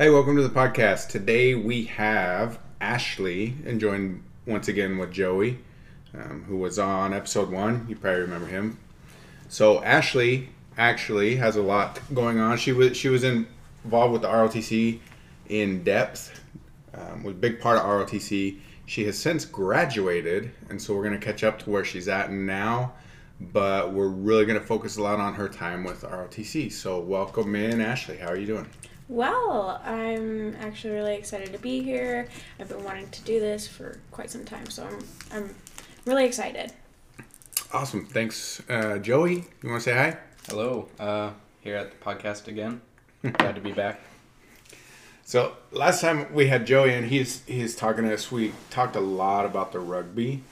Hey, welcome to the podcast. Today we have Ashley and joined once again with Joey, um, who was on episode one. You probably remember him. So Ashley actually has a lot going on. She was she was involved with the ROTC in depth. Um, was a big part of ROTC. She has since graduated, and so we're going to catch up to where she's at now. But we're really going to focus a lot on her time with ROTC. So welcome in, Ashley. How are you doing? Well, I'm actually really excited to be here. I've been wanting to do this for quite some time, so I'm I'm really excited. Awesome. Thanks, uh, Joey. You want to say hi? Hello, uh, here at the podcast again. Glad to be back. So last time we had Joey and he's he's talking to us. We talked a lot about the rugby,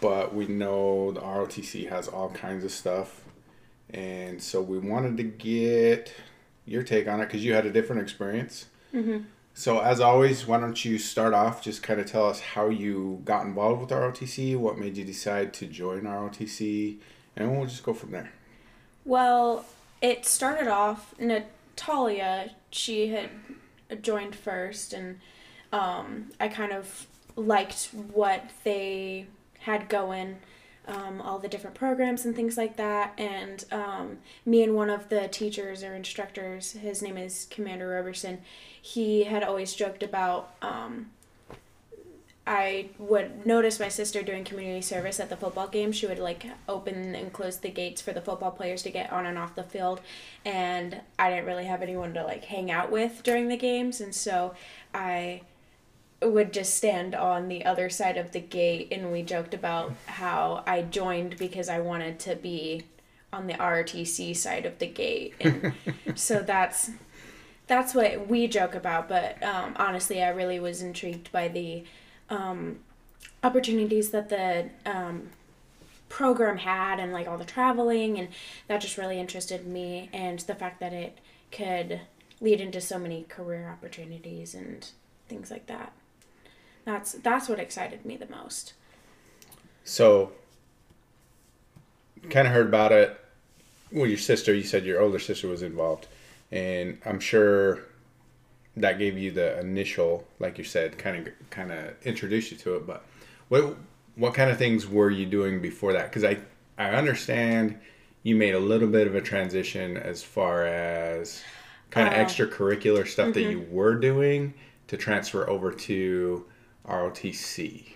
but we know the ROTC has all kinds of stuff, and so we wanted to get your take on it because you had a different experience. Mm-hmm. So as always, why don't you start off? Just kind of tell us how you got involved with ROTC, what made you decide to join ROTC, and we'll just go from there. Well, it started off Natalia. She had joined first, and um, I kind of liked what they had going um, all the different programs and things like that. And um, me and one of the teachers or instructors, his name is Commander Roberson, he had always joked about. Um, I would notice my sister doing community service at the football game. She would like open and close the gates for the football players to get on and off the field, and I didn't really have anyone to like hang out with during the games, and so I would just stand on the other side of the gate and we joked about how I joined because I wanted to be on the RTC side of the gate. And so that's that's what we joke about but um, honestly I really was intrigued by the um, opportunities that the um, program had and like all the traveling and that just really interested me and the fact that it could lead into so many career opportunities and things like that that's that's what excited me the most. So, kind of heard about it. Well, your sister, you said your older sister was involved, and I'm sure that gave you the initial, like you said, kind of kind of introduced you to it. But what what kind of things were you doing before that? Because I I understand you made a little bit of a transition as far as kind of uh, extracurricular stuff mm-hmm. that you were doing to transfer over to ROTC?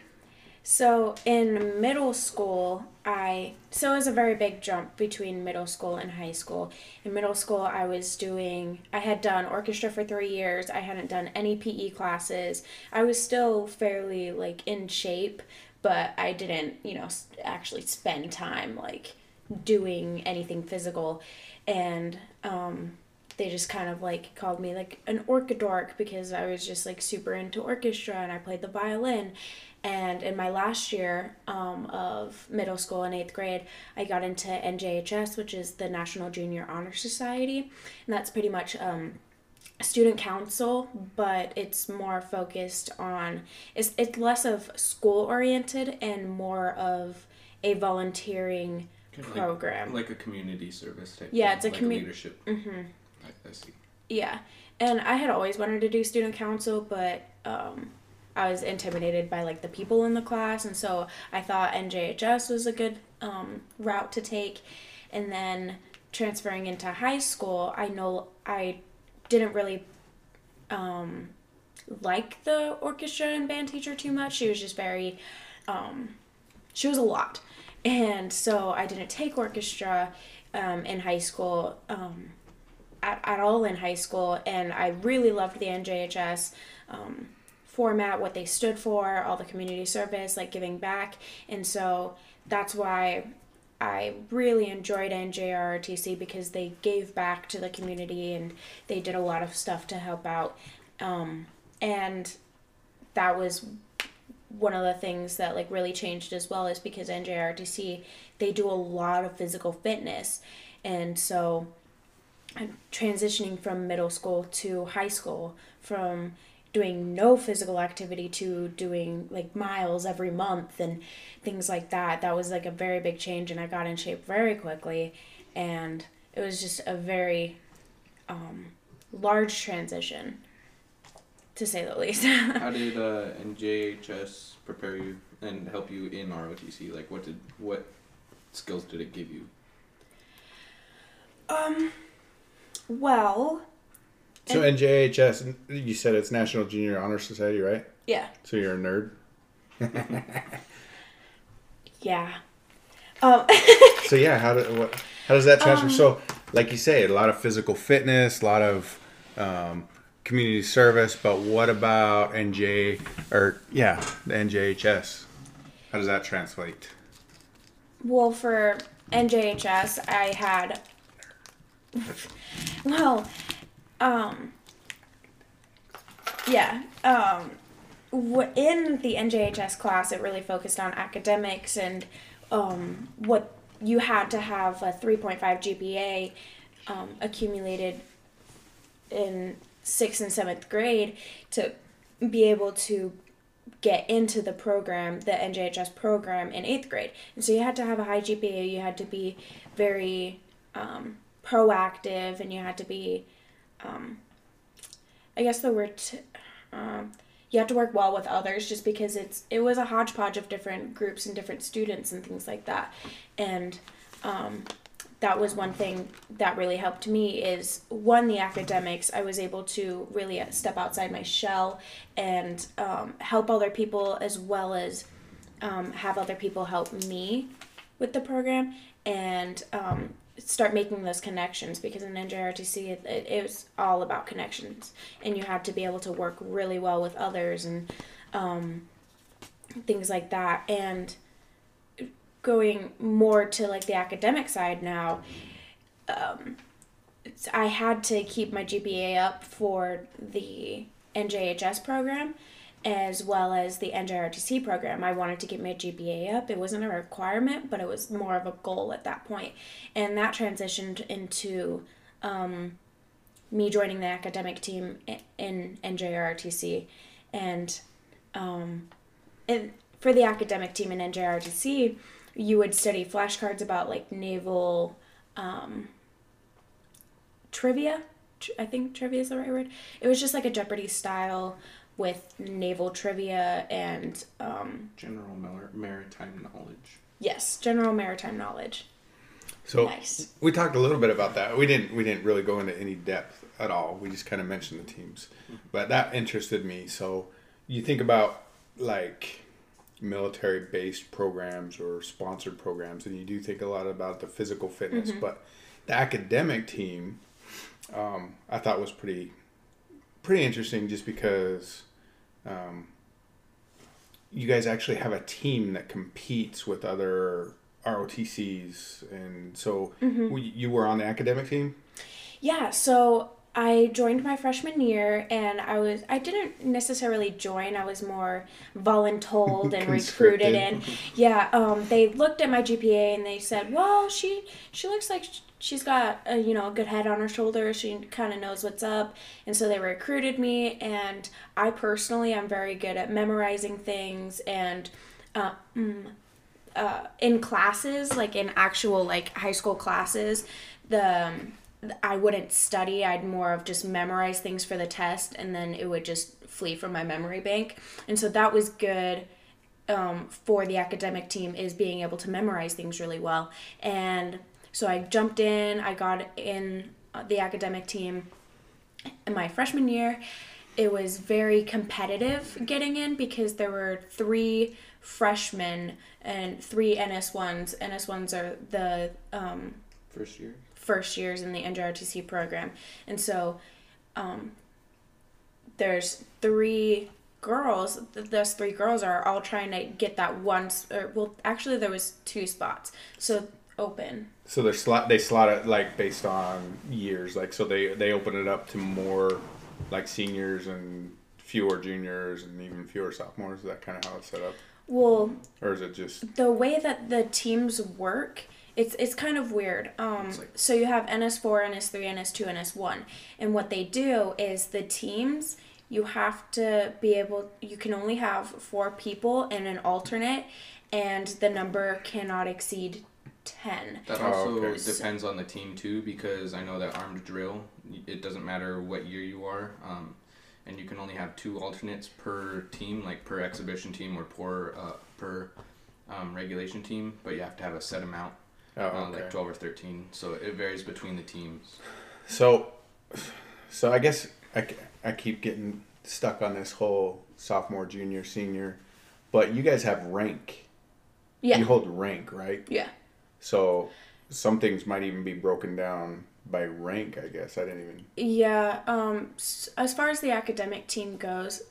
So in middle school, I so it was a very big jump between middle school and high school. In middle school, I was doing I had done orchestra for 3 years. I hadn't done any PE classes. I was still fairly like in shape, but I didn't, you know, actually spend time like doing anything physical and um they just kind of like called me like an orchidork because I was just like super into orchestra and I played the violin. And in my last year um, of middle school in eighth grade, I got into NJHS, which is the National Junior Honor Society. And that's pretty much um, student council, but it's more focused on, it's, it's less of school oriented and more of a volunteering program. Like, like a community service type Yeah, thing, it's a like community leadership. Mm-hmm. I, I see. Yeah, and I had always wanted to do student council, but um, I was intimidated by like the people in the class, and so I thought NJHS was a good um, route to take. And then transferring into high school, I know I didn't really um, like the orchestra and band teacher too much. She was just very, um, she was a lot, and so I didn't take orchestra um, in high school. At, at all in high school, and I really loved the NJHS um, format, what they stood for, all the community service, like giving back, and so that's why I really enjoyed NJROTC because they gave back to the community and they did a lot of stuff to help out, um, and that was one of the things that like really changed as well is because NJROTC they do a lot of physical fitness, and so transitioning from middle school to high school, from doing no physical activity to doing like miles every month and things like that. That was like a very big change, and I got in shape very quickly, and it was just a very um, large transition to say the least. How did uh, NJHS prepare you and help you in ROTC? Like, what did what skills did it give you? um, well, So NJHS, you said it's National Junior Honor Society, right? yeah, So you're a nerd. yeah. Um, So yeah, how do, what, how does that transfer? Um, so, like you say, a lot of physical fitness, a lot of um, community service. But what about NJ or yeah, the NJHS? How does that translate? well, for NJHS, I had. Well, um, yeah. Um, in the NJHS class, it really focused on academics and um, what you had to have a 3.5 GPA um, accumulated in sixth and seventh grade to be able to get into the program, the NJHS program in eighth grade. And so you had to have a high GPA, you had to be very um, proactive, and you had to be, um, I guess the word, t- um, you have to work well with others just because it's it was a hodgepodge of different groups and different students and things like that. And um, that was one thing that really helped me is one the academics i was able to really uh, step outside my shell and um, help other people as well as um, have other people help me with the program. And um, start making those connections because in NJRTC it, it, it was all about connections and you had to be able to work really well with others and um, things like that. And going more to like the academic side now um, I had to keep my GPA up for the NJHS program as well as the NJRTC program. I wanted to get my GPA up. It wasn't a requirement, but it was more of a goal at that point. And that transitioned into um, me joining the academic team in NJRTC. And, um, and for the academic team in NJRTC, you would study flashcards about like naval um, trivia. I think trivia is the right word. It was just like a Jeopardy style with naval trivia and um, General mar- maritime knowledge. yes, general maritime knowledge. So Nice. we talked a little bit about that. We didn't we didn't really go into any depth at all. We just kind of mentioned the teams, but that interested me. So you think about like military based programs or sponsored programs, and you do think a lot about the physical fitness, but the academic team, um, I thought was pretty pretty interesting, just because. Um, you guys actually have a team that competes with other ROTCs, and so Mm-hmm. you were on the academic team. Yeah, so I joined my freshman year and I was I didn't necessarily join, I was more voluntold and recruited in. Yeah, um they looked at my GPA and they said, "Well, she she looks like she's got a, you know, a good head on her shoulders. She kind of knows what's up." And so they recruited me and I personally I'm very good at memorizing things and uh, mm, uh, in classes, like in actual like high school classes, the um, I wouldn't study. I'd more of just memorize things for the test, and then it would just flee from my memory bank. And so that was good um, for the academic team is being able to memorize things really well. And so I jumped in. I got in uh, the academic team in my freshman year. It was very competitive getting in because there were three freshmen and three NS1s. NS1s are the um, First year. first years in the NJRTC program. And so um, there's three girls. Those three girls are all trying to get that one. Or, well, actually, there was two spots. So open. So they're slot they slot it like based on years, like so they they open it up to more like seniors and fewer juniors and even fewer sophomores. Is that kind of how it's set up, Well, or is it just the way that the teams work it's it's kind of weird um like- so you have ns4 ns3 ns2 ns1 and what they do is the teams you have to be able you can only have four people and an alternate and the number cannot exceed 10 That Oh, also okay. depends on the team too, because I know that armed drill, it doesn't matter what year you are. Um, and you can only have two alternates per team, like per exhibition team or per uh, per um, regulation team. But you have to have a set amount, Oh, uh, like twelve or thirteen. So it varies between the teams. So, so I guess I, I keep getting stuck on this whole sophomore, junior, senior, but you guys have rank. Yeah. You hold rank, right? Yeah. So some things might even be broken down by rank. I guess I didn't even. Yeah, um, as far as the academic team goes,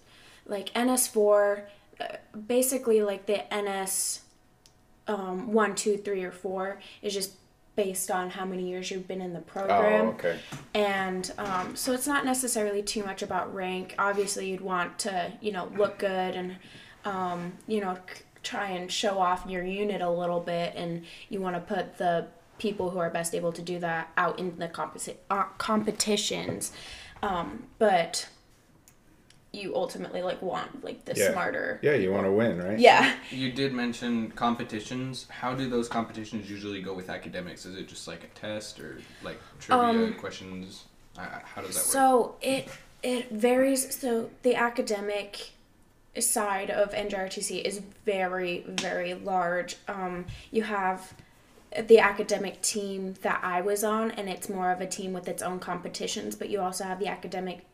like NS4, uh, basically like the NS um, 1, 2, 3, or 4 is just based on how many years you've been in the program. Oh, okay. And um, so it's not necessarily too much about rank. Obviously, you'd want to, you know, look good and, um, you know, try and show off your unit a little bit. And you want to put the people who are best able to do that out in the competi- uh, competitions. Um, but you ultimately like want like the Yeah. smarter. Yeah, you want to win, right? Yeah. You did mention competitions. How do those competitions usually go with academics? Is it just like a test or like trivia Um, questions? Uh, how does that work? So it it varies. So the academic side of NJRTC is very very large. Um, you have the academic team that I was on, and it's more of a team with its own competitions. But you also have the academic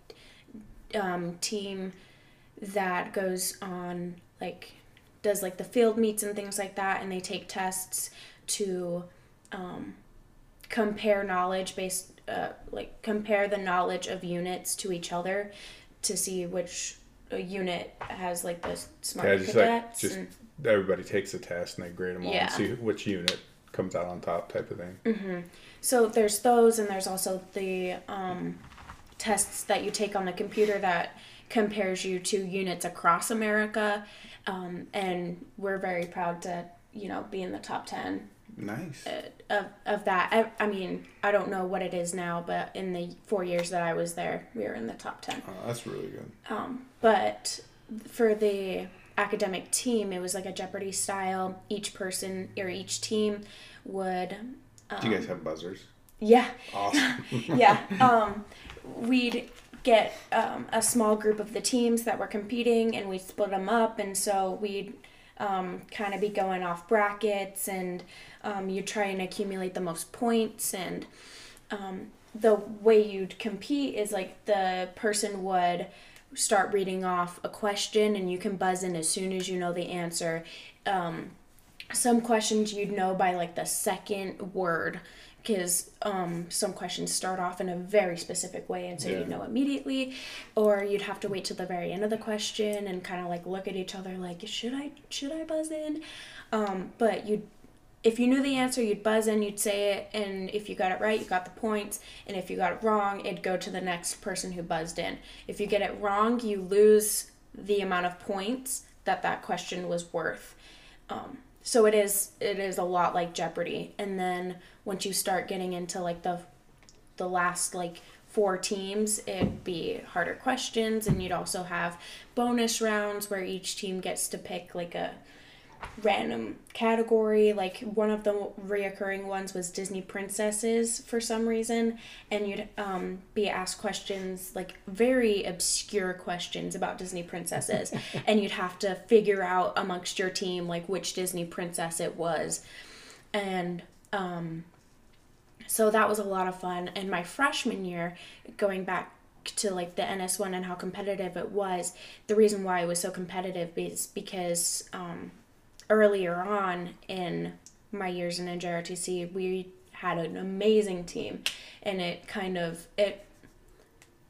um, team that goes on like does like the field meets and things like that, and they take tests to um, compare knowledge based uh, like compare the knowledge of units to each other to see which unit has like the smarter Yeah, just like just and, everybody takes a test and they grade them all Yeah. and see which unit comes out on top, type of thing. so there's those and there's also the um, tests that you take on the computer that compares you to units across america um, and we're very proud to you know be in the top 10 Nice. of, of that I, I mean i don't know what it is now but in the four years that i was there we were in the top 10 Oh, that's really good. Um, but for the academic team, it was like a Jeopardy style. Each person or each team would, Do you guys have buzzers? yeah, Awesome. yeah. Um, we'd get um, a small group of the teams that were competing, and we'd split them up, and so we'd um, kind of be going off brackets, and um, you'd try and accumulate the most points, and um, the way you'd compete is like the person would start reading off a question, and you can buzz in as soon as you know the answer. Um, some questions you'd know by like the second word because um, some questions start off in a very specific way and so Yeah. you'd know immediately or you'd have to wait till the very end of the question and kind of like look at each other like should i should i buzz in um, but you if you knew the answer you'd buzz in you'd say it and if you got it right you got the points and if you got it wrong it'd go to the next person who buzzed in. If you get it wrong you lose the amount of points that that question was worth. Um, so it is it is a lot like jeopardy. And then once you start getting into like the the last like four teams it'd be harder questions and you'd also have bonus rounds where each team gets to pick like a random category like one of the reoccurring ones was disney princesses for some reason and you'd um, be asked questions like very obscure questions about disney princesses and you'd have to figure out amongst your team like which disney princess it was. And um, so that was a lot of fun. And my freshman year going back to like the ns1 and how competitive it was the reason why it was so competitive is because um, earlier on in my years in NJRTC, we had an amazing team, and it kind of it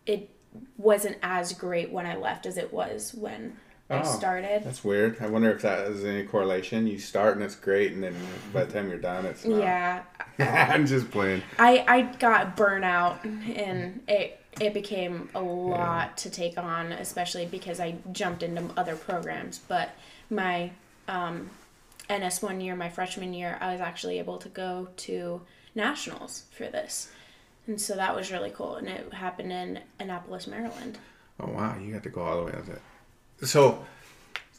it wasn't as great when I left as it was when I Oh. started. That's weird. I wonder if that is any correlation. You start and it's great, and then by the time you're done, it's not. Yeah, I'm just playing. I I got burnout, and it it became a lot to take on, especially because I jumped into other programs. But my um, NS one year, my freshman year, I was actually able to go to nationals for this, and so that was really cool. And it happened in Annapolis, Maryland. Oh wow, you got to go all the way out there. So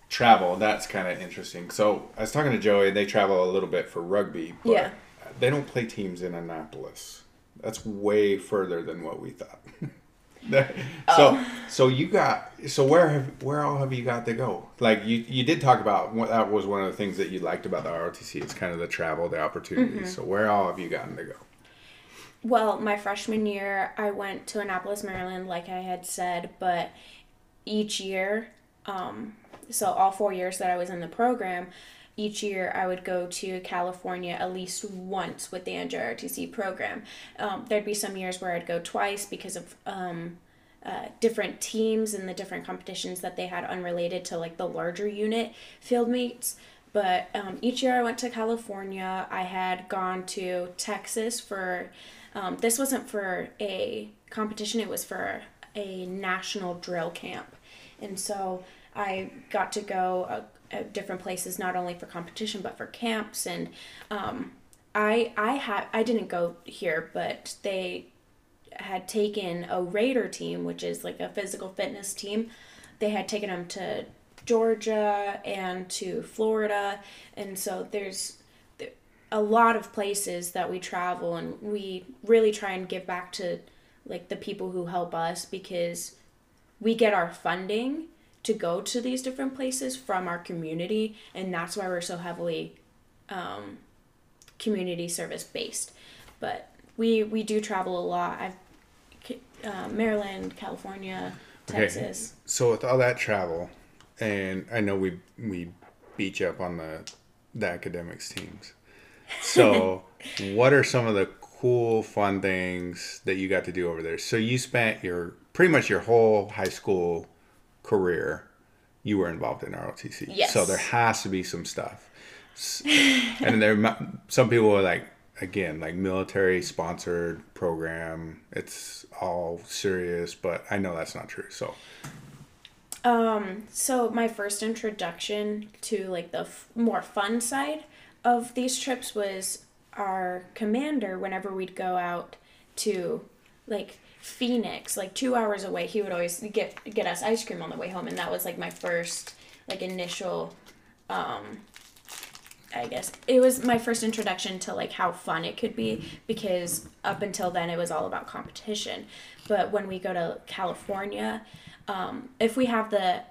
travel, that's kind of interesting. So I was talking to Joey. And they travel a little bit for rugby, but Yeah. they don't play teams in Annapolis. That's way further than what we thought. so Oh. so you got so where have where all have you got to go? Like you you did talk about what that was one of the things that you liked about the ROTC. It's kind of the travel, the opportunities. Mm-hmm. So where all have you gotten to go? Well, my freshman year, I went to Annapolis, Maryland, like I had said, but each year, um, so all four years that I was in the program, each year I would go to California at least once with the NJRTC program. Um, there'd be some years where I'd go twice because of um, uh, different teams and the different competitions that they had unrelated to like the larger unit field meets. But um, each year I went to California. I had gone to Texas for, um, this wasn't for a competition, it was for a national drill camp. And so I got to go uh, different places, not only for competition, but for camps. And um, I, I, had, I didn't go here, but they had taken a Raider team, which is like a physical fitness team. They had taken them to Georgia and to Florida, and so there's a lot of places that we travel, and we really try and give back to like the people who help us because we get our funding to go to these different places from our community, and that's why we're so heavily um, community service based. But we we do travel a lot. I've uh, Maryland, California, Texas. So with all that travel, and I know we we beat you up on the the academics teams. So what are some of the cool fun things that you got to do over there? So you spent your pretty much your whole high school career you were involved in ROTC. Yes. So there has to be some stuff. And there some people are like again like military sponsored program. It's all serious, but I know that's not true. So Um, so my first introduction to like the f- more fun side of these trips was our commander. Whenever we'd go out to like Phoenix, like two hours away, he would always get get us ice cream on the way home, and that was like my first like initial. Um, I guess it was my first introduction to like how fun it could be because up until then it was all about competition. But when we go to California, um, if we have the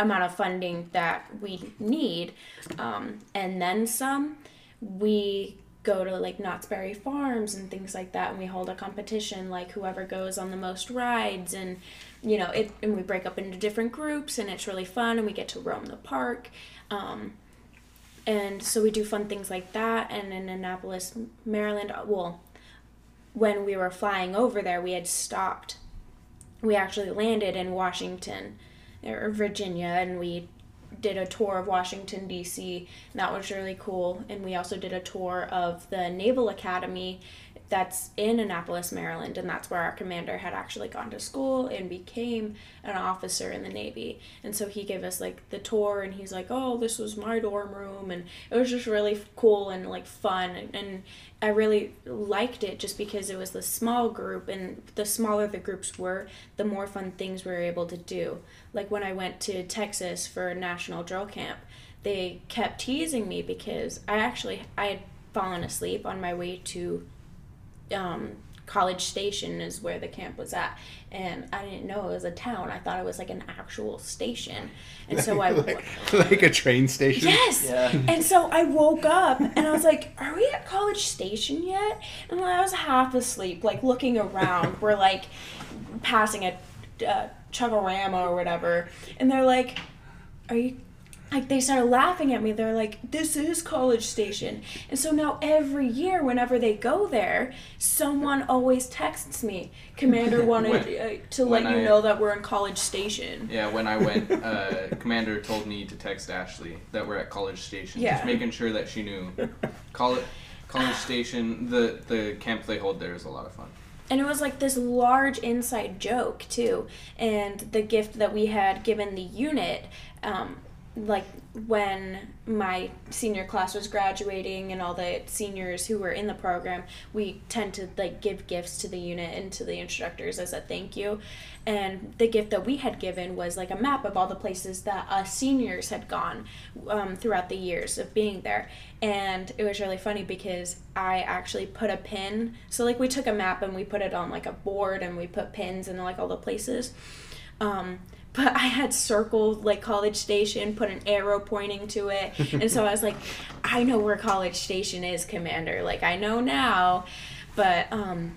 amount of funding that we need um, and then some, we go to like Knott's Berry Farms and things like that, and we hold a competition like whoever goes on the most rides and you know it and we break up into different groups and it's really fun and we get to roam the park. Um, and so we do fun things like that and in annapolis maryland well when we were flying over there we had stopped we actually landed in washington or virginia and we did a tour of washington d.c and that was really cool. And we also did a tour of the naval academy that's in annapolis maryland and that's where our commander had actually gone to school and became an officer in the navy. And so he gave us like the tour and he's like oh this was my dorm room and it was just really cool and like fun and, i really liked it just because it was the small group and the smaller the groups were the more fun things we were able to do. Like when i went to texas for national drill camp they kept teasing me because i actually i had fallen asleep on my way to um, College Station is where the camp was at, and I didn't know it was a town. I thought it was like an actual station, and so I like, like a train station. yes, Yeah. and so I woke up and I was like, "Are we at College Station yet?" And I was half asleep, like looking around. We're like passing a uh, Chugorama or whatever, and they're like, "Are you?" Like they started laughing at me. They're like, "This is College Station," and so now every year, whenever they go there, someone always texts me, "Commander wanted When- uh, to let you I- know that we're in College Station." Yeah, when I went, uh, Commander told me to text Ashley that we're at College Station. Yeah. Just making sure that she knew. College, College Station, the, the camp they hold there is a lot of fun. And it was like this large inside joke too. And the gift that we had given the unit, um, like when my senior class was graduating and all the seniors who were in the program we tend to like give gifts to the unit and to the instructors as a thank you. And the gift that we had given was like a map of all the places that us seniors had gone um, throughout the years of being there. And it was really funny because i actually put a pin so like we took a map and we put it on like a board and we put pins in like all the places. Um, but I had circled like College Station, put an arrow pointing to it. and so I was like, I know where College Station is, Commander. Like I know now. But um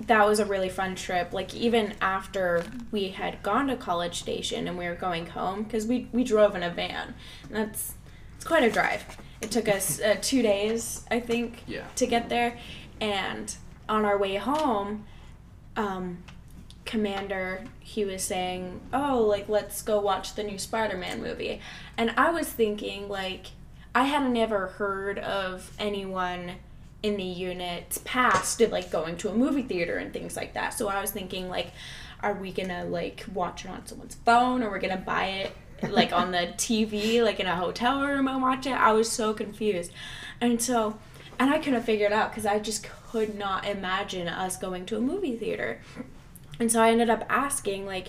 that was a really fun trip. Like even after we had gone to College Station and we were going home cuz we we drove in a van. And that's it's quite a drive. It took us uh, 2 days, I think, Yeah. to get there and on our way home um commander he was saying oh like let's go watch the new spider-man movie. And i was thinking like i had never heard of anyone in the unit's past of like going to a movie theater and things like that. So i was thinking like are we gonna like watch it on someone's phone? Or we're gonna buy it like on the tv like in a hotel room and watch it? I was so confused. And so and i couldn't figure it out because i just could not imagine us going to a movie theater and so I ended up asking like,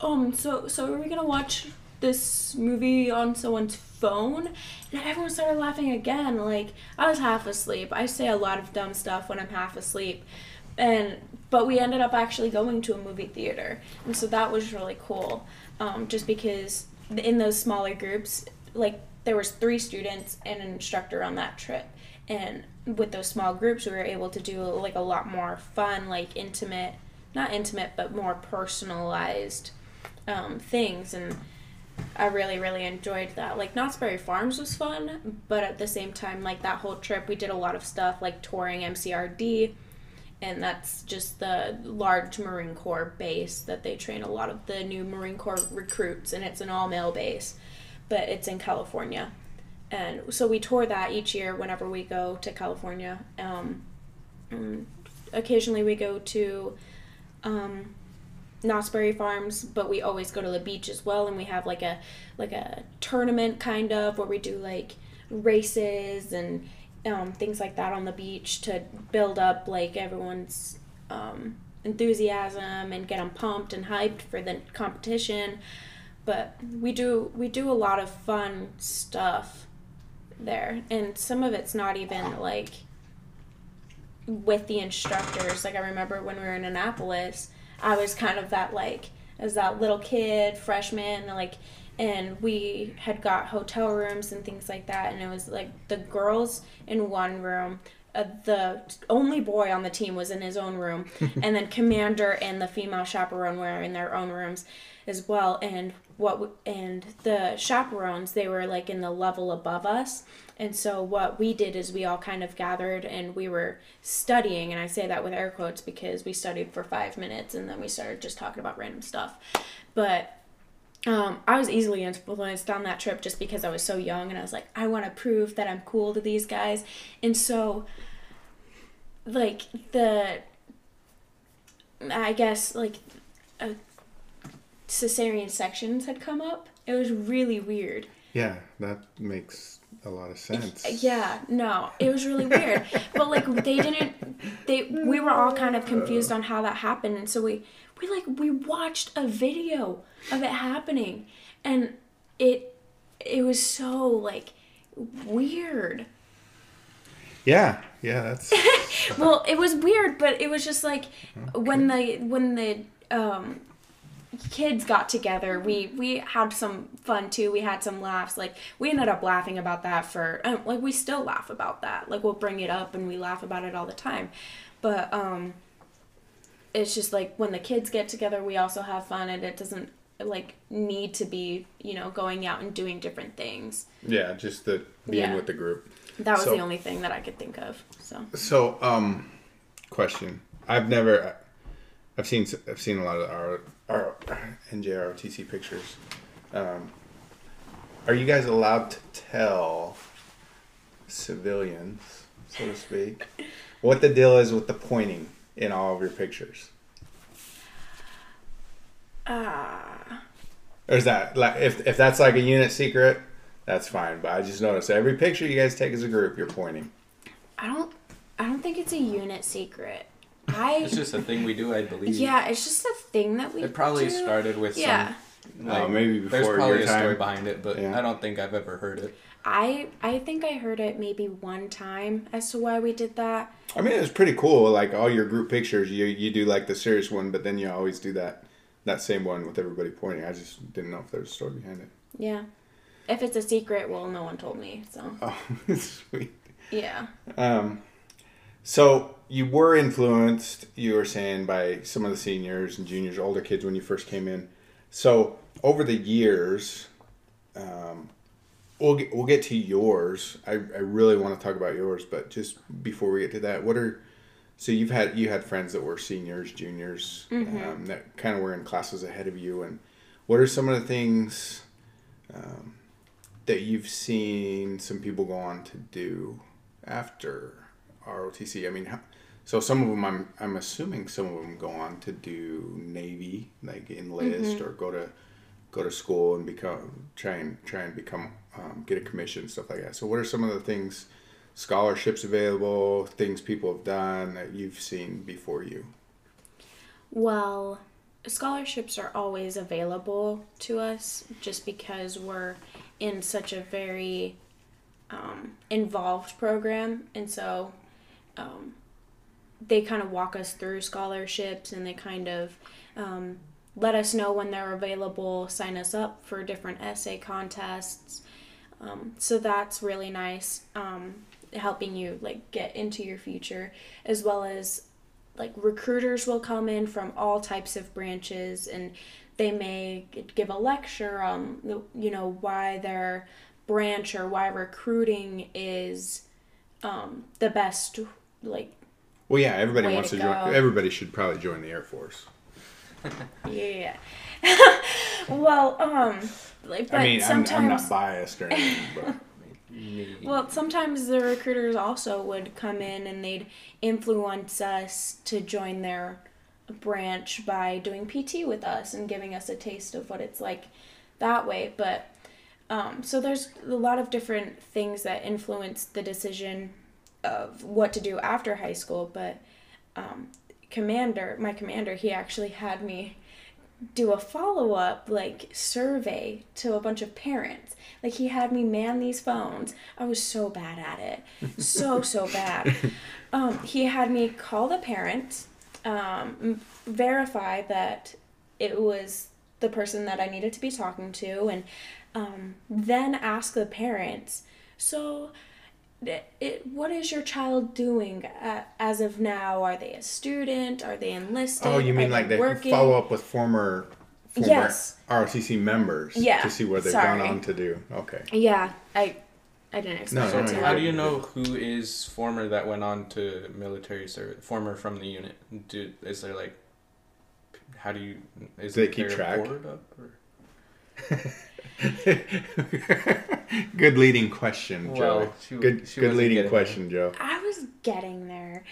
um, so so are we gonna watch this movie on someone's phone? And everyone started laughing again. Like I was half asleep. I say a lot of dumb stuff when I'm half asleep. And but we ended up actually going to a movie theater, and so that was really cool. Um, just because in those smaller groups, like there was three students and an instructor on that trip, and with those small groups, we were able to do like a lot more fun, like intimate not intimate but more personalized um, things. And i really really enjoyed that. Like knott's berry farms was fun but at the same time like that whole trip we did a lot of stuff like touring mcrd and that's just the large marine corps base that they train a lot of the new marine corps recruits and it's an all male base but it's in california. And so we tour that each year whenever we go to california. Um, occasionally we go to um, Knott's Farms, but we always go to the beach as well, and we have like a like a tournament kind of where we do like races and um, things like that on the beach to build up like everyone's um, enthusiasm and get them pumped and hyped for the competition. But we do we do a lot of fun stuff there, and some of it's not even like with the instructors. Like I remember when we were in Annapolis, I was kind of that like as that little kid, freshman, like and we had got hotel rooms and things like that and it was like the girls in one room uh, the only boy on the team was in his own room. And then commander and the female chaperone were in their own rooms as well. And what and the chaperones they were like in the level above us. And so what we did is we all kind of gathered and we were studying. And i say that with air quotes because we studied for five minutes and then we started just talking about random stuff. But um, I was easily influenced on that trip just because I was so young and I was like, I want to prove that I'm cool to these guys. And so, like, the, I guess, like, a cesarean sections had come up. It was really weird. Yeah, that makes a lot of sense. Yeah, no, it was really weird. but like they didn't they we were all kind of confused on how that happened and so we we like we watched a video of it happening. And it it was so like weird. Yeah, yeah, that's Well, it was weird, but it was just like when the when the um kids got together we we had some fun too. We had some laughs. Like we ended up laughing about that for um, like we still laugh about that. Like we'll bring it up and we laugh about it all the time. But um it's just like when the kids get together we also have fun and it doesn't like need to be you know going out and doing different things yeah, just the being Yeah. with the group. that was So- the only thing that i could think of so So, um, question: I've never, I've seen, I've seen a lot of our, our NJROTC pictures. Um, are you guys allowed to tell civilians, so to speak, what the deal is with the pointing in all of your pictures? ah Or is that like if if that's like a unit secret, that's fine. But I just noticed every picture you guys take as a group, you're pointing. I don't. I don't think it's a unit secret. I. It's just a thing we do, I believe. yeah, it's just a thing that we. It probably do. started with Yeah. some. Oh, maybe There's before probably your a story behind it, but Yeah. I don't think I've ever heard it. I I think I heard it maybe one time as to why we did that. I mean, it's pretty cool. Like all your group pictures, you you do like the serious one, but then you always do that that same one with everybody pointing. I just didn't know if there was a story behind it. Yeah. If it's a secret, well, no one told me. So Oh, sweet. yeah. Um, so you were influenced, you were saying, by some of the seniors and juniors, older kids when you first came in. So over the years, um, we'll get, we'll get to yours. I, I really want to talk about yours, but just before we get to that, what are so you've had you had friends that were seniors, juniors, um, that kind of were in classes ahead of you, and what are some of the things um, that you've seen some people go on to do after ROTC? I mean, how, so some of them, I'm I'm assuming some of them go on to do Navy, like enlist or go to go to school and become try and try and become um, get a commission stuff like that. So, what are some of the things? Scholarships available, things people have done that you've seen before you. Well, scholarships are always available to us just because we're in such a very um, involved program. And so um, they kind of walk us through scholarships and they kind of um, let us know when they're available, sign us up for different essay contests. Um, so that's really nice, um, helping you like get into your future, as well as like recruiters will come in from all types of branches and they may give a lecture on the- you know why their branch or why recruiting is um, the best like Well, yeah, everybody wants to to join. Everybody should probably join the Air Force. yeah well um like but I mean, I'm, I'm not biased or anything, but Maybe. Well, sometimes the recruiters also would come in and they'd influence us to join their branch by doing PT with us and giving us a taste of what it's like that way. But um, so there's a lot of different things that influence the decision of what to do after high school. But um, commander, my commander, he actually had me do a follow up like survey to a bunch of parents. Like he had me man these phones. I was so bad at it, so so bad. Um, he had me call the parent, um, verify that it was the person that I needed to be talking to, and um, then ask the parents. So it, it, what is your child doing uh, as of now? Are they a student? Are they enlisted? oh, you mean like they working? follow up with former, former Yes. ROTC members Yeah, to see what they've sorry. gone on to do. Okay. Yeah, I, I didn't expect No, it no, to. no, How do you know who is former that went on to military service? Former from the unit. Do is there like? How do you? Is Do they keep track? up, or- good leading question, Joe. Well, she- good she good leading getting question, Joe. I was getting there,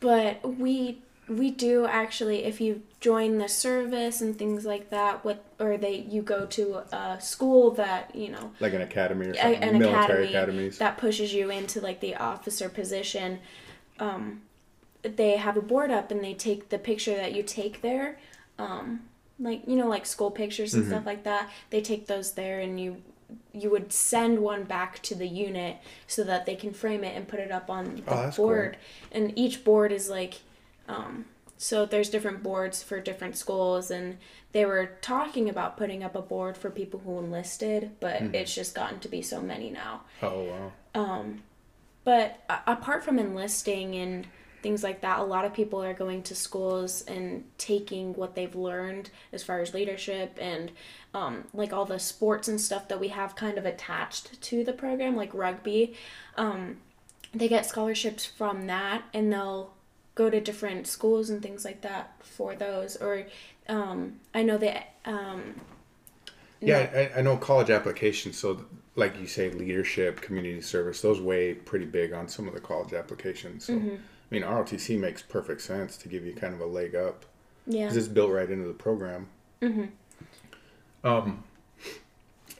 but we we do actually. If you join the service and things like that, what or they you go to a school that you know Like an academy or something. an Military academy academies. that pushes you into like the officer position. Um, they have a board up and they take the picture that you take there, um, like you know, like school pictures and Mm-hmm. stuff like that. They take those there and you you would send one back to the unit so that they can frame it and put it up on the Oh, that's cool. board. And each board is like, um, so there's different boards for different schools and they were talking about putting up a board for people who enlisted, but Mm-hmm. it's just gotten to be so many now. oh wow. Um, but apart from enlisting and things like that, a lot of people are going to schools and taking what they've learned as far as leadership and um, like all the sports and stuff that we have kind of attached to the program, like rugby. Um, they get scholarships from that and they'll go to different schools and things like that for those. Or um, I know that. Um, Yeah, I, I know college applications. So, like you say, leadership, community service, those weigh pretty big on some of the college applications. So, Mm-hmm. I mean, ROTC makes perfect sense to give you kind of a leg up yeah. because it's built right into the program. Mm-hmm. Um,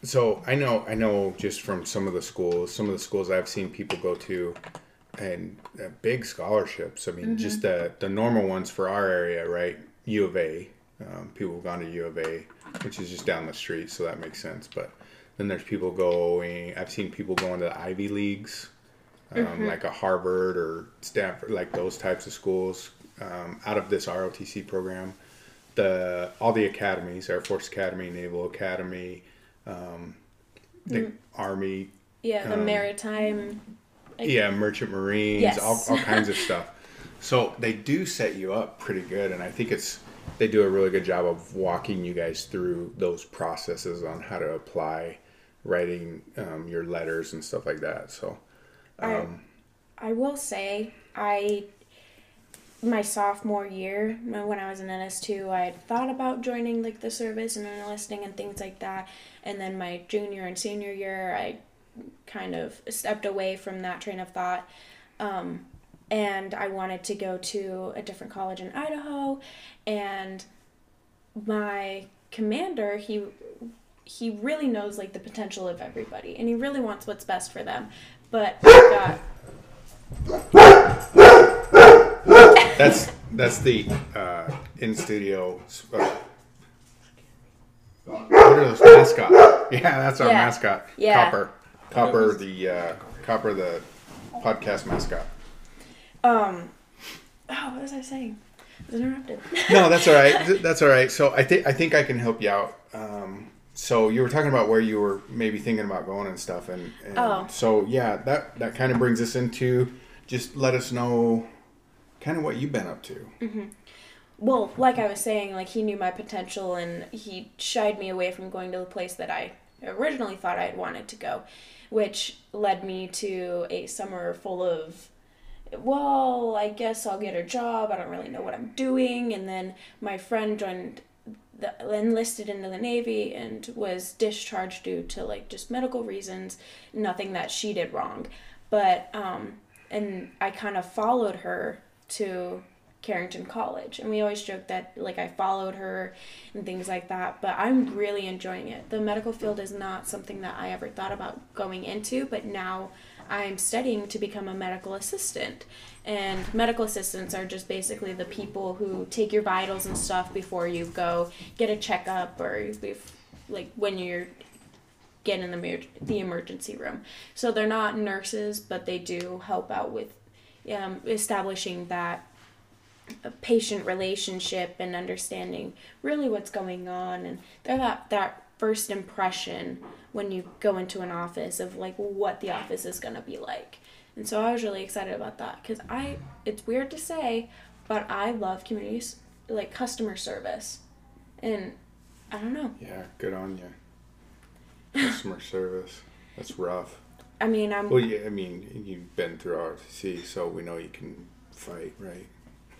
so I know I know just from some of the schools, some of the schools I've seen people go to, and uh, big scholarships. I mean, just the the normal ones for our area, right? U of A. Um, people have gone to U of A, which is just down the street, so that makes sense. But then there's people going. I've seen people going to the Ivy leagues, um, like a Harvard or Stanford, like those types of schools, um, out of this ROTC program. The all the academies, Air Force Academy, Naval Academy, um, the Army, Yeah, the Um, maritime. Like- yeah, Merchant Marines, Yes. all, all kinds of stuff. So they do set you up pretty good, and I think it's they do a really good job of walking you guys through those processes on how to apply, writing um, your letters and stuff like that. So um, I will say, I my sophomore year when I was in NS2, I had thought about joining like the service and enlisting and things like that. And then my junior and senior year, I kind of stepped away from that train of thought. Um, and I wanted to go to a different college in Idaho, and my commander he he really knows like the potential of everybody, and he really wants what's best for them. But got that's that's the uh, in studio. Uh, what are those mascot? Yeah, that's our Yeah. mascot. Yeah. Copper, Copper, the uh, Copper, the podcast mascot. um. Oh, what was I saying? I was interrupted. no, that's all right. That's all right. So I think I think I can help you out. Um, so you were talking about where you were maybe thinking about going and stuff, and, and Oh. so yeah, that that kind of brings us into just let us know kind of what you've been up to. well, like I was saying, like he knew my potential and he shied me away from going to the place that I originally thought I had wanted to go, which led me to a summer full of well, I guess I'll get a job. I don't really know what I'm doing. And then my friend joined the enlisted into the navy and was discharged due to like just medical reasons, nothing that she did wrong. But um and I kind of followed her to Carrington College. And we always joke that like I followed her and things like that, but I'm really enjoying it. The medical field is not something that I ever thought about going into, but now I'm studying to become a medical assistant. And medical assistants are just basically the people who take your vitals and stuff before you go get a checkup or like when you're get in the the emergency room. So they're not nurses, but they do help out with um, establishing that patient relationship and understanding really what's going on and they're that that first impression when you go into an office of like what the office is going to be like and so i was really excited about that because i it's weird to say but i love communities like customer service and i don't know Yeah, good on you. Customer service. That's rough. i mean i'm Well, yeah, I mean, you've been through ROTC, so we know you can fight, right?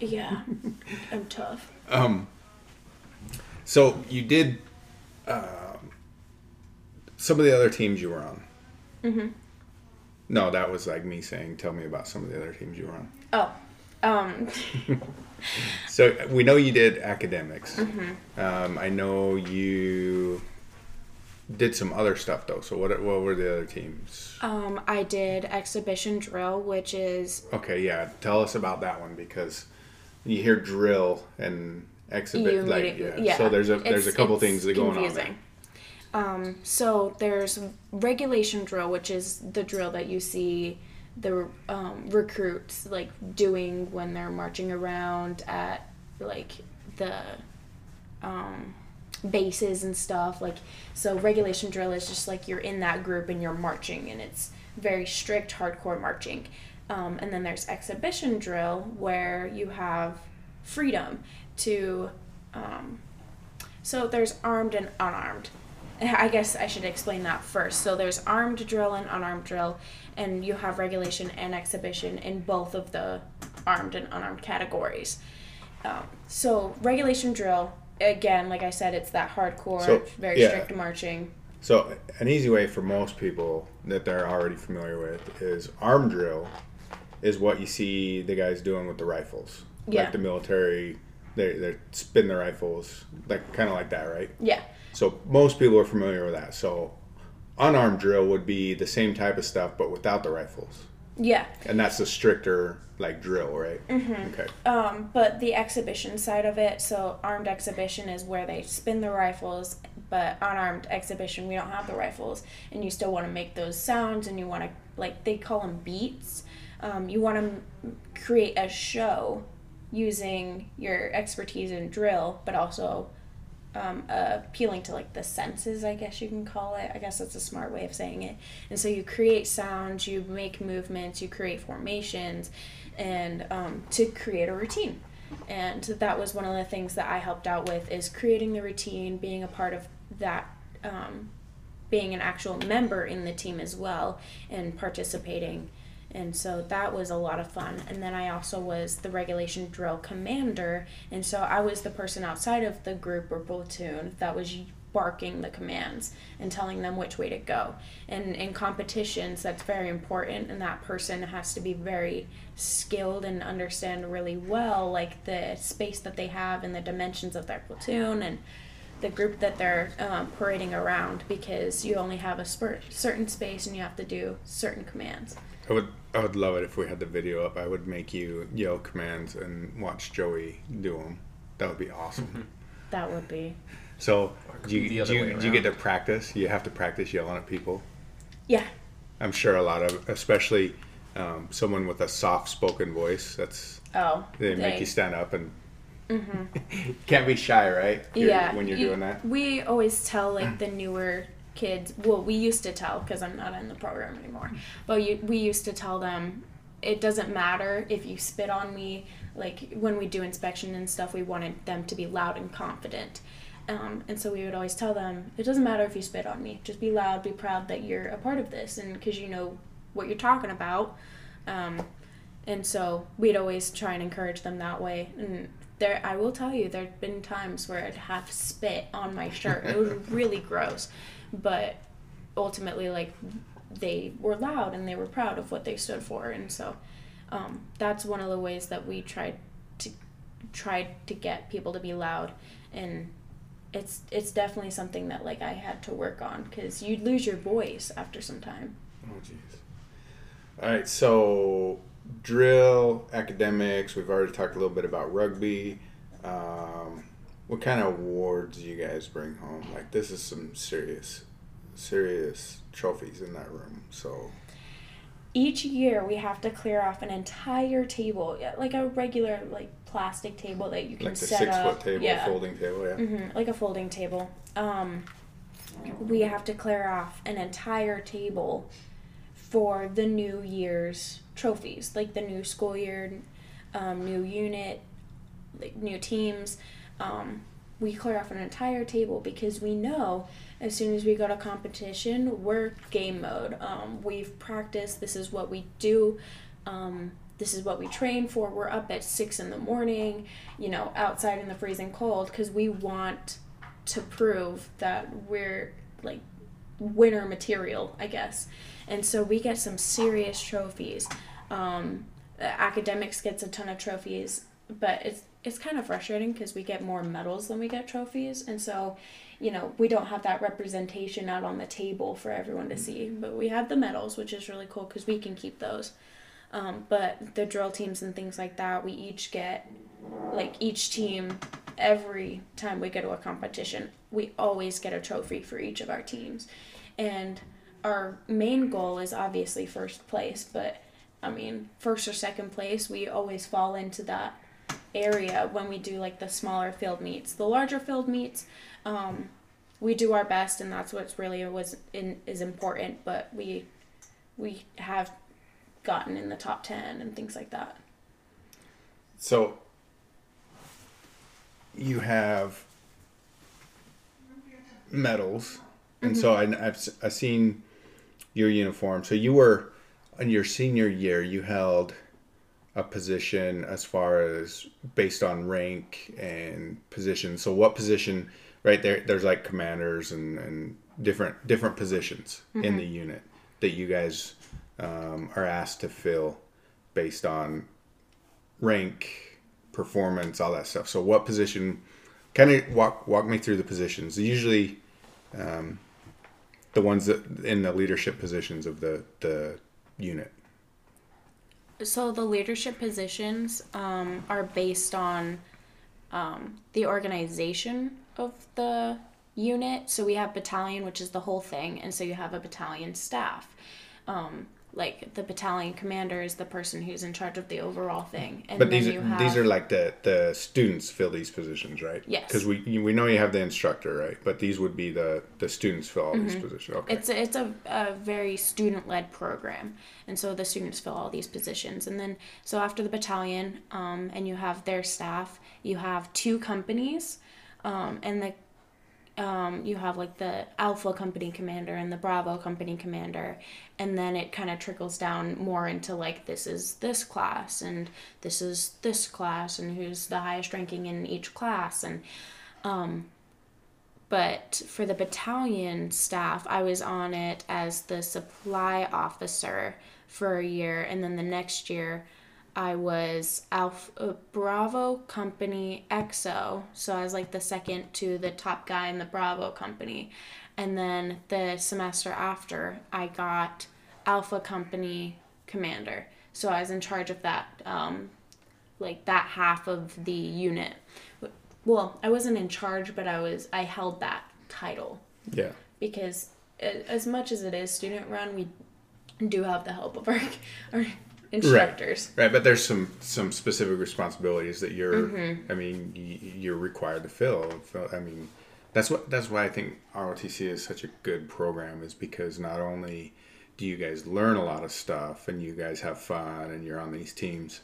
Yeah i'm tough Um, so you did um, some of the other teams you were on. Mhm. No, that was like me saying, "Tell me about some of the other teams you were on." oh um So we know you did academics. Mhm. Um, I know you did some other stuff though. So what what were the other teams? um i did exhibition drill which is Okay, yeah, tell us about that one because you hear drill and exhibit like yeah. yeah. So there's a there's a couple things that going on there. Um, so there's regulation drill, which is the drill that you see the um, recruits like doing when they're marching around at like the um, bases and stuff. Like so, regulation drill is just like you're in that group and you're marching, and it's very strict, hardcore marching. Um, and then there's exhibition drill where you have freedom to um, so there's armed and unarmed. I guess I should explain that first. So there's armed drill and unarmed drill, and you have regulation and exhibition in both of the armed and unarmed categories. Um, so regulation drill, again, like I said, it's that hardcore, So, very yeah. strict marching. So an easy way for most people that they're already familiar with is arm drill is what you see the guys doing with the rifles. Yeah. Like the military they they spin the rifles like kind of like that, right? Yeah. So most people are familiar with that. So unarmed drill would be the same type of stuff, but without the rifles, Yeah. and that's the stricter like drill, right? Mm-hmm. Okay. Um, but the exhibition side of it, so armed exhibition is where they spin the rifles, but unarmed exhibition, we don't have the rifles, and you still want to make those sounds, and you want to like they call them beats. Um, you want to create a show using your expertise in drill, but also um, appealing to like the senses, I guess you can call it. I guess that's a smart way of saying it. And so you create sounds, you make movements, you create formations, and um, to create a routine. And that was one of the things that I helped out with is creating the routine, being a part of that, um, being an actual member in the team as well, and participating. And so that was a lot of fun. And then I also was the regulation drill commander. And so I was the person outside of the group or platoon that was barking the commands and telling them which way to go. And in competitions, that's very important. And that person has to be very skilled and understand really well, like the space that they have and the dimensions of their platoon and the group that they're um, parading around because you only have a spur- certain space and you have to do certain commands. I would I would love it if we had the video up. I would make you yell commands and watch Joey do them. That would be awesome. That would be. so, Or it could do you, do you, do you get to practice? You have to practice yelling at people. Yeah. I'm sure a lot of, especially um, someone with a soft-spoken voice. That's Oh. they make you stand up and can't be shy, right? You're- yeah. When you're you- doing that. We always tell like the newer kids. Well, we used to tell because I'm not in the program anymore. But you, we used to tell them it doesn't matter if you spit on me. Like when we do inspection and stuff, we wanted them to be loud and confident. Um, and so we would always tell them it doesn't matter if you spit on me. Just be loud, be proud that you're a part of this, and because you know what you're talking about. Um, and so we'd always try and encourage them that way. And there, I will tell you, there'd been times where I'd have spit on my shirt. It was really gross, but ultimately, like they were loud and they were proud of what they stood for, and so um, that's one of the ways that we tried to tried to get people to be loud, and it's it's definitely something that like I had to work on because you'd lose your voice after some time. Oh, jeez. All right, so drill, academics. We've already talked a little bit about rugby. Um, what kind of awards do you guys bring home? Like this is some serious, serious trophies in that room. So each year we have to clear off an entire table, like a regular like plastic table that you can like the set six up. foot table, yeah. folding table, yeah. hmm like a folding table. Um, we have to clear off an entire table for the new year's trophies, like the new school year, um, new unit, like new teams. Um, we clear off an entire table because we know as soon as we go to competition, we're game mode. Um, we've practiced. This is what we do. Um, this is what we train for. We're up at six in the morning, you know, outside in the freezing cold because we want to prove that we're like winner material, I guess. And so we get some serious trophies. Um, academics gets a ton of trophies, but it's it's kind of frustrating because we get more medals than we get trophies, and so you know we don't have that representation out on the table for everyone to see. But we have the medals, which is really cool because we can keep those. Um, but the drill teams and things like that, we each get like each team every time we go to a competition, we always get a trophy for each of our teams. And our main goal is obviously first place, but I mean, first or second place, we always fall into that area when we do like the smaller field meets. The larger field meets, um, we do our best, and that's what's really was in, is important. But we we have gotten in the top ten and things like that. So you have medals, and so I, I've I've seen your uniform. So you were in your senior year, you held a position as far as based on rank and position. So what position? Right there, there's like commanders and, and different different positions in the unit that you guys um, are asked to fill based on rank, performance, all that stuff. So, what position? Kind of walk walk me through the positions. Usually, um, The ones that in the leadership positions of the the unit. So the leadership positions um, are based on um, the organization of the unit. So we have battalion, which is the whole thing, and so you have a battalion staff. Um, like the battalion commander is the person who's in charge of the overall thing, and But then these you are, have these are like the the students fill these positions, right? Yes. Because we we know you have the instructor, right? But these would be the the students fill all these positions. Okay. Mm-hmm. It's a, it's a, a very student led program, and so the students fill all these positions. And then so after the battalion, um, and you have their staff, you have two companies, um, and the um, you have like the Alpha company commander and the Bravo company commander, and then it kind of trickles down more into like this is this class and this is this class and who's the highest ranking in each class and but for the battalion staff, I was on it as the supply officer for a year, and then the next year, I was Alpha uh, Bravo Company XO, so I was like the second to the top guy in the Bravo Company, and then the semester after, I got Alpha Company Commander, so I was in charge of that, um, like that half of the unit. Well i wasn't in charge but i was i held that title. Yeah. because as much as it is student run we do have the help of our, our instructors Right, but there's some some specific responsibilities that you're. Mm-hmm. I mean, you're required to fill. Fill- I mean, that's what that's why I think ROTC is such a good program is because not only do you guys learn a lot of stuff and you guys have fun and you're on these teams,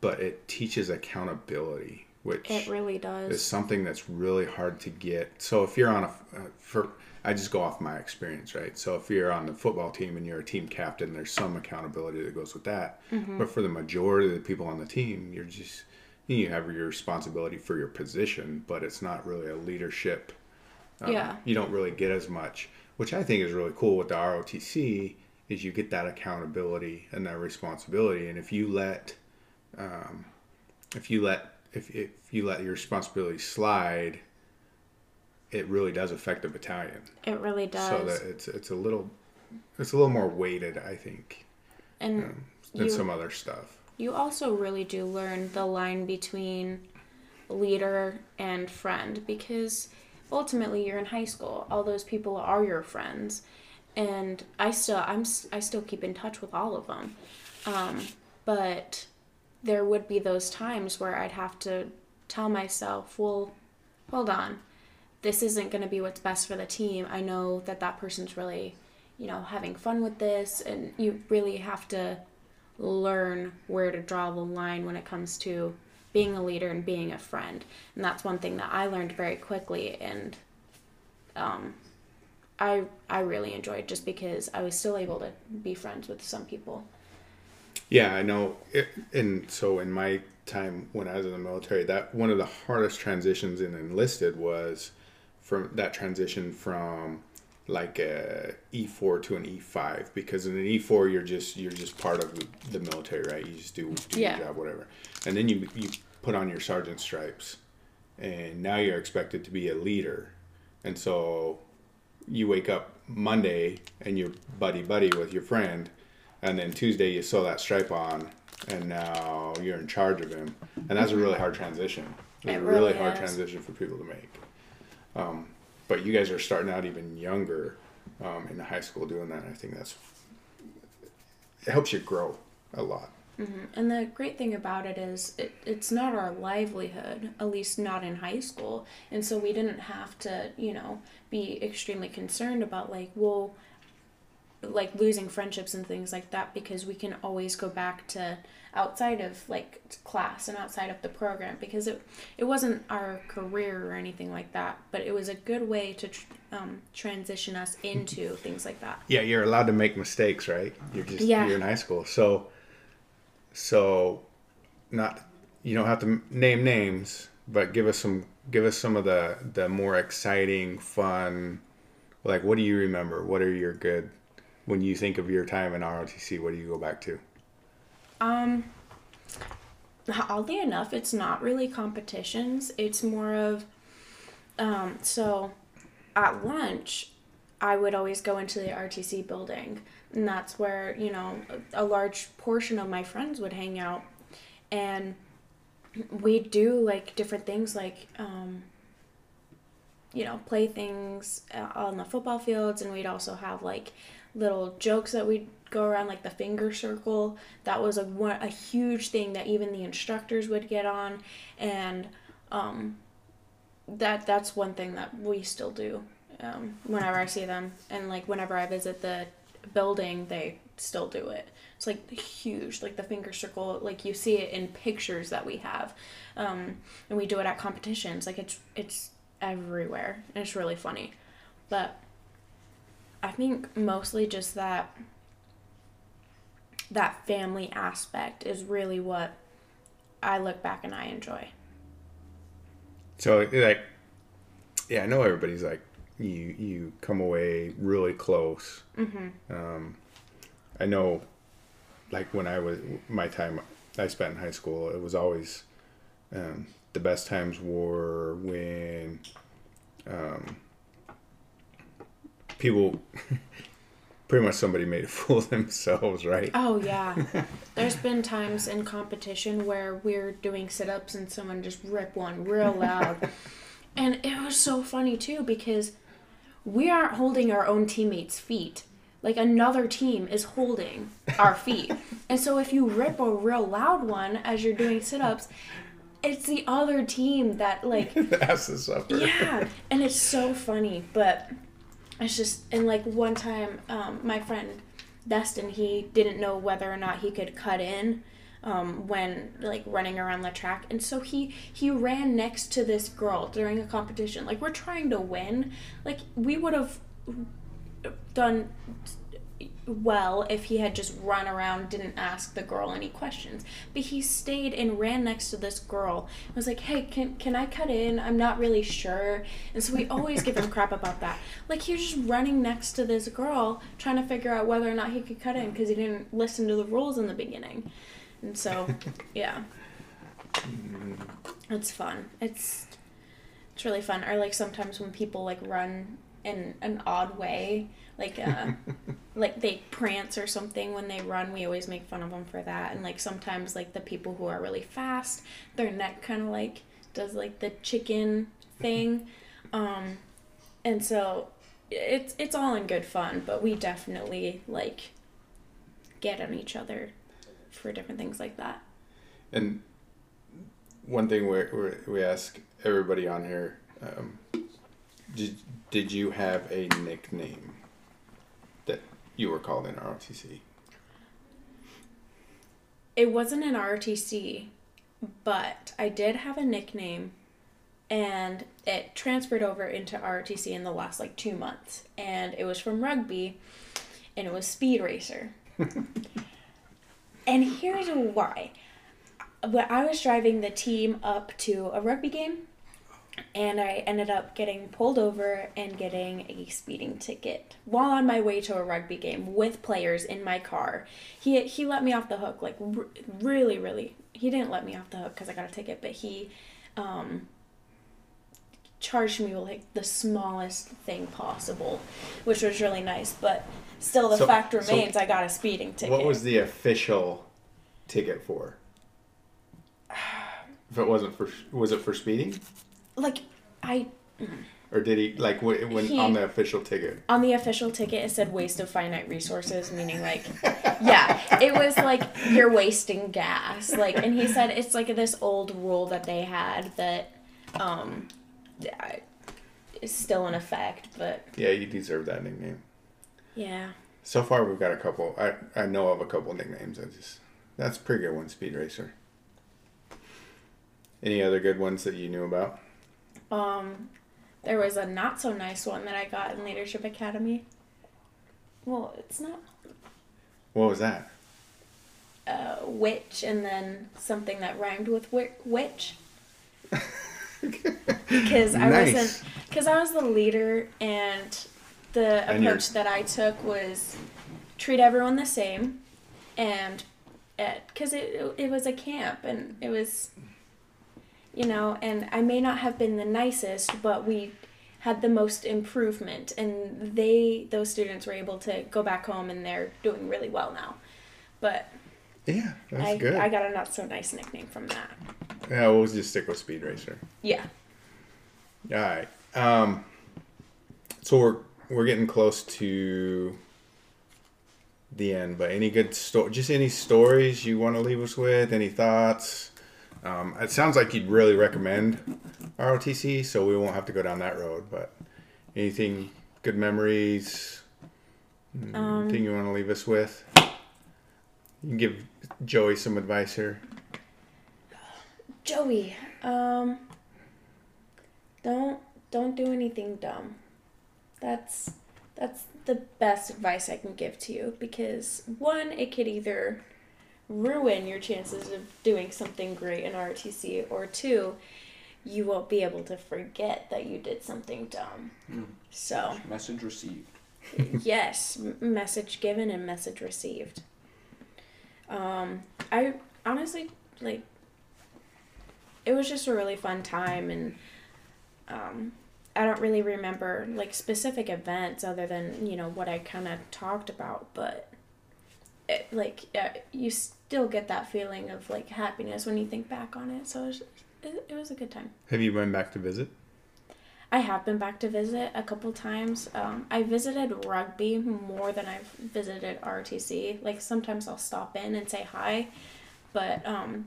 but it teaches accountability, which it really does is something that's really hard to get. So if you're on a uh, for I just go off my experience, right? So if you're on the football team and you're a team captain, there's some accountability that goes with that. But for the majority of the people on the team, you're just you have your responsibility for your position, but it's not really a leadership. um, Yeah. You don't really get as much, which I think is really cool with the ROTC is you get that accountability and that responsibility. And if you let um, if you let if, if you let your responsibility slide, it really does affect the battalion. it really does So that it's it's a little it's a little more weighted, I think, and than you, some other stuff. you also really do learn the line between leader and friend because ultimately you're in high school. All those people are your friends. And i still i'm I still keep in touch with all of them. Um, but there would be those times where i'd have to tell myself well hold on this isn't going to be what's best for the team i know that that person's really you know having fun with this and you really have to learn where to draw the line when it comes to being a leader and being a friend. And that's one thing that I learned very quickly and um I I really enjoyed just because I was still able to be friends with some people. Yeah, I know. It, and so in my time when I was in the military, that one of the hardest transitions in enlisted was from that transition from like a E4 to an E5 because in an E4 you're just you're just part of the military, right? You just do, do Yeah. your job, whatever, and then you you put on your sergeant stripes, and now you're expected to be a leader, and so you wake up Monday and you're buddy buddy with your friend, and then Tuesday you sew that stripe on, and now you're in charge of him, and that's a mm-hmm. really hard transition. It's It a really really hard is. transition for people to make. Um, but you guys are starting out even younger um, in high school doing that. I think that's it helps you grow a lot. And the great thing about it is it, it's not our livelihood, at least not in high school. And so we didn't have to, you know, be extremely concerned about like, well, like losing friendships and things like that because we can always go back to outside of like class and outside of the program because it it wasn't our career or anything like that but it was a good way to tr- um, transition us into things like that Yeah, you're allowed to make mistakes, right? You're just Yeah. you're in high school, so so not you don't have to name names, but give us some give us some of the the more exciting, fun. Like, what do you remember? What are your good when you think of your time in ROTC? What do you go back to? Um, oddly enough, it's not really competitions. It's more of, um, so at lunch, I would always go into the RTC building, and that's where you know a, large portion of my friends would hang out, and we do like different things like um, you know play things uh, on the football fields, and we'd also have like little jokes that we'd go around like the finger circle. That was a a huge thing that even the instructors would get on, and um, that that's one thing that we still do um, whenever I see them, and like whenever I visit the building, they still do it. It's like huge, like the finger circle, like you see it in pictures that we have, um, and we do it at competitions. Like it's it's everywhere, and it's really funny, but I think mostly just that that family aspect is really what I look back and I enjoy. So like, yeah, I know everybody's like, you you come away really close. Mm-hmm. Um, I know, like when I was my time I spent in high school, it was always um, the best times were when um, people. pretty much somebody made a fool of themselves, right? Oh yeah. There's been times in competition where we're doing sit-ups and someone just rip one real loud. and it was so funny too because we aren't holding our own teammates' feet. Like another team is holding our feet. and so if you rip a real loud one as you're doing sit-ups, it's the other team that like That's the suffer. yeah, and it's so funny, but it's just and like one time, um, my friend Dustin, he didn't know whether or not he could cut in um, when like running around the track, and so he he ran next to this girl during a competition. Like we're trying to win, like we would have done well if he had just run around didn't ask the girl any questions. But he stayed and ran next to this girl and was like hey can, can i cut in? I'm not really sure. And so we always give him crap about that. Like he was just running next to this girl trying to figure out whether or not he could cut in because he didn't listen to the rules in the beginning. And so yeah. Mm. It's fun. It's it's really fun. Or like sometimes when people like run in an odd way like uh like they prance or something when they run. We always make fun of them for that. And like sometimes like the people who are really fast their neck kind of like does like the chicken thing. Um and so it's it's all in good fun but we definitely like get on each other for different things like that. And one thing we we we ask everybody on here, um, did did you have a nickname that you were called in ROTC? it wasn't an RTC, but I did have a nickname and it transferred over into RTC in the last like two months. And it was from rugby and it was Speed Racer. and here's why. When I was driving the team up to a rugby game, and I ended up getting pulled over and getting a speeding ticket while on my way to a rugby game with players in my car. He he let me off the hook like r- really really. He didn't let me off the hook because I got a ticket, but he um, charged me with like the smallest thing possible, which was really nice. But still, the So- fact so remains I got a speeding ticket. What was the official ticket for? If it wasn't for, was it for speeding, like I or did he like wh- when He- on the official ticket? on the official ticket it said waste of finite resources meaning like yeah it was like you're wasting gas like and he said it's like this old rule that they had that um is still in effect but Yeah, you deserve that nickname. yeah So far, we've got a couple. I I know of a couple nicknames. I just that's a pretty good one, Speed Racer. Any other good ones that you knew about? Um there was a not so nice one that i got in leadership academy well it's not What was that? uh, witch and then something that rhymed with wi- witch because I Nice. wasn't because I was the leader and the And you're- approach that I took was treat everyone the same and because it it was a camp and it was you know and I may not have been the nicest but we had the most improvement and they those students were able to go back home and they're doing really well now but Yeah, that's I, good. I got a not so nice nickname from that yeah, we'll just stick with Speed Racer. yeah All right. Um, so we're we're getting close to the end, but any good sto- just any stories you want to leave us with? Any thoughts? Um, it sounds like you'd really recommend ROTC, so we won't have to go down that road. But anything, good memories? Um, Anything you want to leave us with? You can give Joey some advice here. Joey, um, don't don't do anything dumb. That's that's the best advice I can give to you because one, it could either ruin your chances of doing something great in ROTC, or two, you won't be able to forget that you did something dumb. Mm. So Message received. yes, message given and message received. Um, I honestly like. It was just a really fun time, and um, I don't really remember like specific events other than you know what I kind of talked about, but it, like uh, you still get that feeling of like happiness when you think back on it. So it was, it, it was a good time. Have you been back to visit? I have been back to visit a couple times. Um, I visited rugby more than I've visited RTC. Like sometimes I'll stop in and say hi, but um,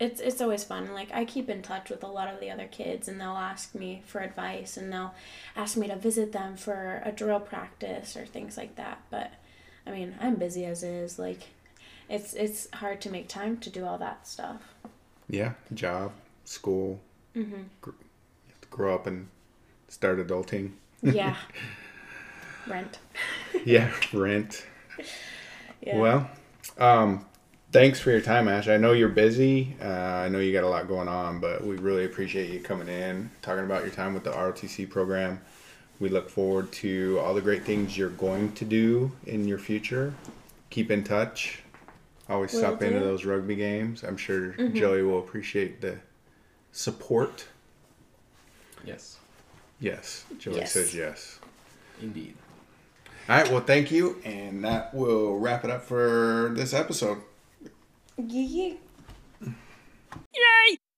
it's it's always fun. Like I keep in touch with a lot of the other kids, and they'll ask me for advice, and they'll ask me to visit them for a drill practice or things like that. But I mean, I'm busy as is. Like it's it's hard to make time to do all that stuff. Yeah, job, school, hmm grow up and start adulting. Yeah. Rent. yeah, rent. Yeah. Well, um, thanks for your time, Ash. I know you're busy. Uh, I know you got a lot going on, but we really appreciate you coming in, talking about your time with the ROTC program. We look forward to all the great things you're going to do in your future. Keep in touch always Will stop do. into those rugby games. I'm sure mm-hmm. Joey will appreciate the support. Yes. Yes. Joey yes. says yes. Indeed. All right. Well, thank you. And that will wrap it up for this episode. Yay!